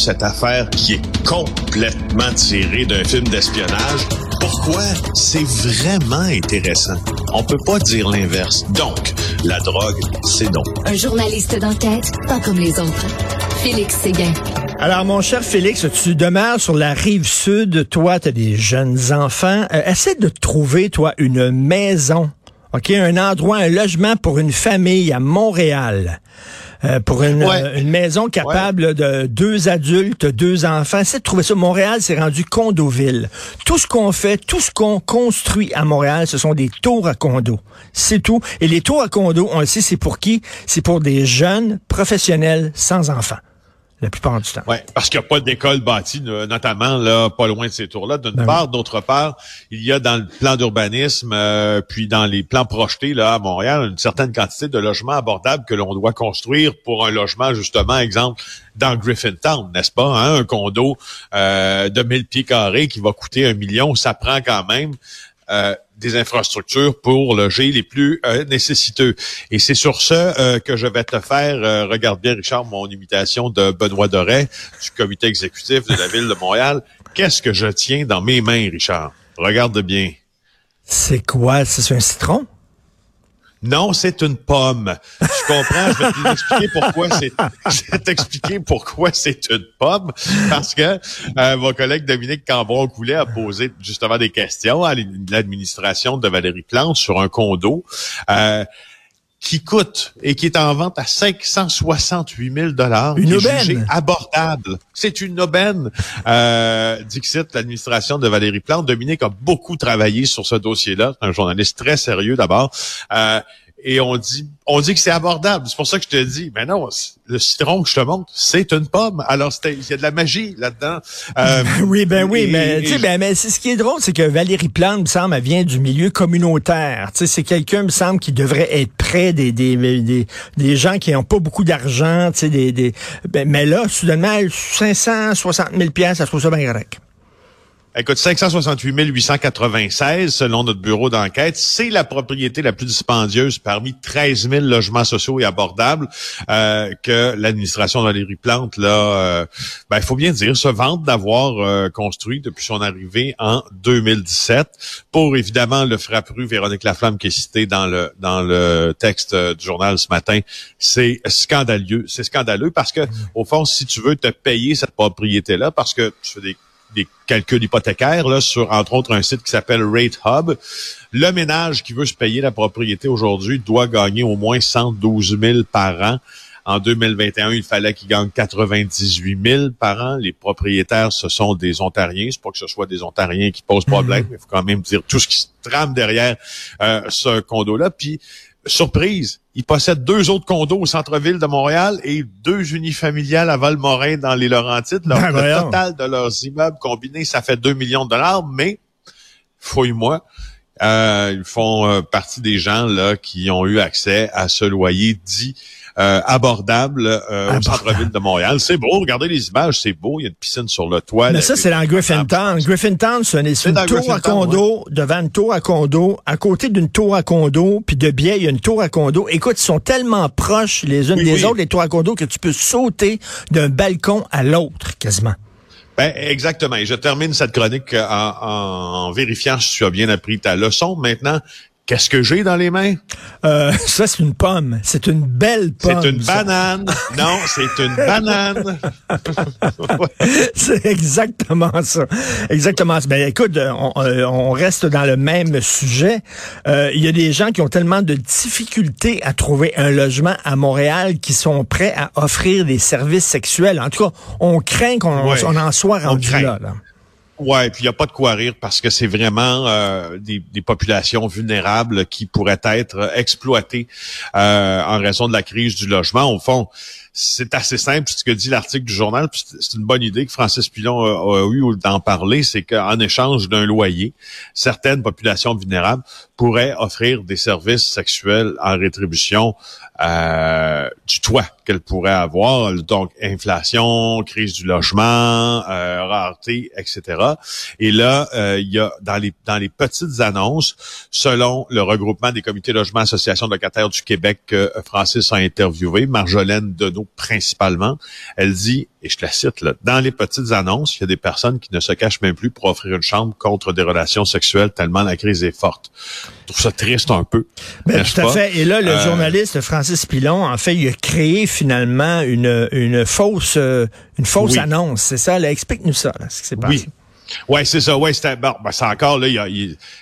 cette affaire qui est complètement tirée d'un film d'espionnage. Pourquoi? C'est vraiment intéressant? On peut pas dire l'inverse. Donc, la drogue, c'est donc. Un journaliste d'enquête, pas comme les autres. Félix Séguin. Alors, mon cher Félix, tu demeures sur la rive sud. Toi, tu as des jeunes enfants. Euh, essaie de trouver, toi, une maison. OK? Un endroit, un logement pour une famille à Montréal. Euh, pour une, euh, une, maison capable de deux adultes, deux enfants. C'est de trouver ça. Montréal, c'est rendu condoville. Tout ce qu'on fait, tout ce qu'on construit à Montréal, ce sont des tours à condos. C'est tout. Et les tours à condos, on le sait, c'est pour qui? C'est pour des jeunes professionnels sans enfants la plupart du temps. Oui, parce qu'il n'y a pas d'école bâtie, notamment là, pas loin de ces tours-là. D'une ben part, d'autre part, il y a dans le plan d'urbanisme, euh, puis dans les plans projetés là à Montréal, une certaine quantité de logements abordables que l'on doit construire pour un logement, justement, exemple, dans Griffintown, n'est-ce pas? Hein? Un condo euh, de 1000 pieds carrés qui va coûter un million, ça prend quand même euh, des infrastructures pour loger les plus euh, nécessiteux. Et c'est sur ce euh, que je vais te faire, regarde bien Richard, mon imitation de Benoît Doré du comité exécutif de la ville de Montréal. Qu'est-ce que je tiens dans mes mains, Richard? Regarde bien. C'est quoi? C'est un citron? Non, c'est une pomme. Je comprends, je vais t'expliquer pourquoi c'est je vais t'expliquer pourquoi c'est une pomme parce que euh, mon collègue Dominique Cambron-Coulet a posé justement des questions à l'administration de Valérie Plante sur un condo. Euh, qui coûte et qui est en vente à 568 000 dollars. Une aubaine. abordable. C'est une aubaine. Euh, Dixit, l'administration de Valérie Plante. Dominique a beaucoup travaillé sur ce dossier-là. un journaliste très sérieux d'abord. Euh, et on dit on dit que c'est abordable. C'est pour ça que je te dis, mais non, le citron que je te montre, c'est une pomme. Alors il y a de la magie là-dedans. Euh, oui, ben oui, mais tu sais, ben, mais ce qui est drôle, c'est que Valérie Plante, me semble, elle vient du milieu communautaire. Tu sais, c'est quelqu'un, me semble, qui devrait être près des des, des, des gens qui n'ont pas beaucoup d'argent. Tu sais, des, des ben, mais là, soudainement, 560 000 pièces, elle trouve ça bien correct. Écoute, 568 896 selon notre bureau d'enquête, c'est la propriété la plus dispendieuse parmi 13 000 logements sociaux et abordables euh, que l'administration de Valérie Plante, là, euh, ben, il faut bien dire, se vante d'avoir euh, construit depuis son arrivée en 2017. Pour évidemment le frappru Véronique Laflamme qui est cité dans le dans le texte du journal ce matin, c'est scandaleux. C'est scandaleux parce que au fond, si tu veux te payer cette propriété-là, parce que tu fais des des calculs hypothécaires là, sur, entre autres, un site qui s'appelle Rate Hub. Le ménage qui veut se payer la propriété aujourd'hui doit gagner au moins 112 000 par an. En 2021, il fallait qu'il gagne 98 000 par an. Les propriétaires, ce sont des Ontariens. C'est pas que ce soit des Ontariens qui posent problème, mais il faut quand même dire tout ce qui se trame derrière euh, ce condo-là. Puis surprise, ils possèdent deux autres condos au centre-ville de Montréal et deux unifamiliales à Val-Morin dans les Laurentides. Ben, le total de leurs immeubles combinés, ça fait 2 millions de dollars, mais fouille-moi, euh, ils font euh, partie des gens là qui ont eu accès à ce loyer dit euh, abordable, euh, au centre-ville de Montréal. C'est beau, regardez les images, c'est beau. Il y a une piscine sur le toit. Mais ça, c'est dans Griffintown. Griffintown, c'est une, tour à condo, devant une tour à condo, à côté d'une tour à condo, puis de biais, il y a une tour à condo. Écoute, ils sont tellement proches les unes des autres, les tours à condo, que tu peux sauter d'un balcon à l'autre, quasiment. Ben, exactement. Et je termine cette chronique en, en, vérifiant si tu as bien appris ta leçon. Maintenant, Qu'est-ce que j'ai dans les mains? Euh, ça, c'est une pomme. C'est une belle pomme. C'est une banane. non, c'est une banane. c'est exactement ça. Exactement ça. Ben, écoute, on, on, reste dans le même sujet. Euh, il y a des gens qui ont tellement de difficultés à trouver un logement à Montréal qui sont prêts à offrir des services sexuels. En tout cas, on craint qu'on en soit rendu là. là. Ouais, puis il n'y a pas de quoi rire parce que c'est vraiment euh, des, populations vulnérables qui pourraient être exploitées euh, en raison de la crise du logement. Au fond, c'est assez simple ce que dit l'article du journal. C'est une bonne idée que Francis Pilon a, a eu d'en parler, c'est qu'en échange d'un loyer, certaines populations vulnérables pourraient offrir des services sexuels en rétribution euh, du toit qu'elles pourraient avoir, donc inflation, crise du logement, euh, rareté, etc. Et là, euh, il y a dans les dans les petites annonces, selon le regroupement des comités logement association locataires du Québec que Francis a interviewé, Marjolaine Deneau principalement. Elle dit, et je la cite, là, dans les petites annonces, il y a des personnes qui ne se cachent même plus pour offrir une chambre contre des relations sexuelles tellement la crise est forte. Je trouve ça triste un peu. Ben, tout à fait. Et là, le euh, journaliste Francis Pilon, en fait, il a créé finalement une, une fausse, euh, une fausse annonce. C'est ça? Explique-nous ça, là, ce qui s'est passé. Oui. Ouais, c'est ça. Ouais, c'est bon, ben, c'est encore là.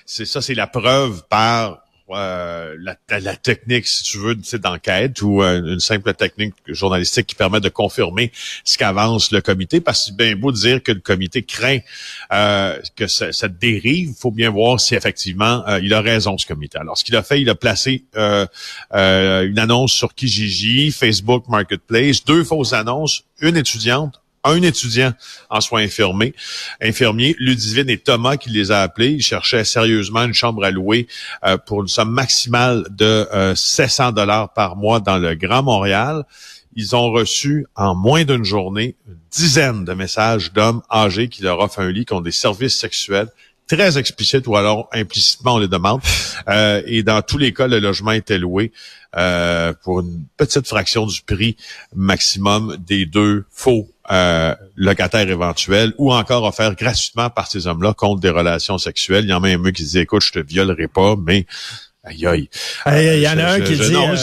c'est ça, c'est la preuve par euh, la, la, technique, si tu veux, d'enquête ou euh, une simple technique journalistique qui permet de confirmer ce qu'avance le comité. Parce que c'est bien beau de dire que le comité craint euh, que ça, dérive, il faut bien voir si effectivement il a raison, ce comité. Alors, ce qu'il a fait, il a placé une annonce sur Kijiji, Facebook Marketplace, deux fausses annonces, une étudiante, un étudiant en soins infirmiers, infirmiers, Ludivine et Thomas qui les a appelés. Ils cherchaient sérieusement une chambre à louer euh, pour une somme maximale de 700 euh, dollars par mois dans le Grand Montréal. Ils ont reçu en moins d'une journée une dizaine de messages d'hommes âgés qui leur offrent un lit qui ont des services sexuels très explicites ou alors implicitement on les demande. Euh, et dans tous les cas, le logement était loué pour une petite fraction du prix maximum des deux faux euh, locataire éventuel ou encore offert gratuitement par ces hommes-là contre des relations sexuelles. Il y en a même un qui dit, écoute, je te violerai pas, mais Aïe, aïe. Il y en a un qui dit, euh,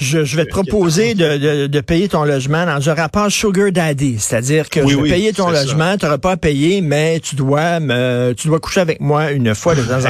je, vais te proposer de, payer ton logement dans un rapport Sugar Daddy. C'est-à-dire que je vais payer ton logement, tu n'auras pas à payer, mais tu dois me, tu dois coucher avec moi une fois de temps en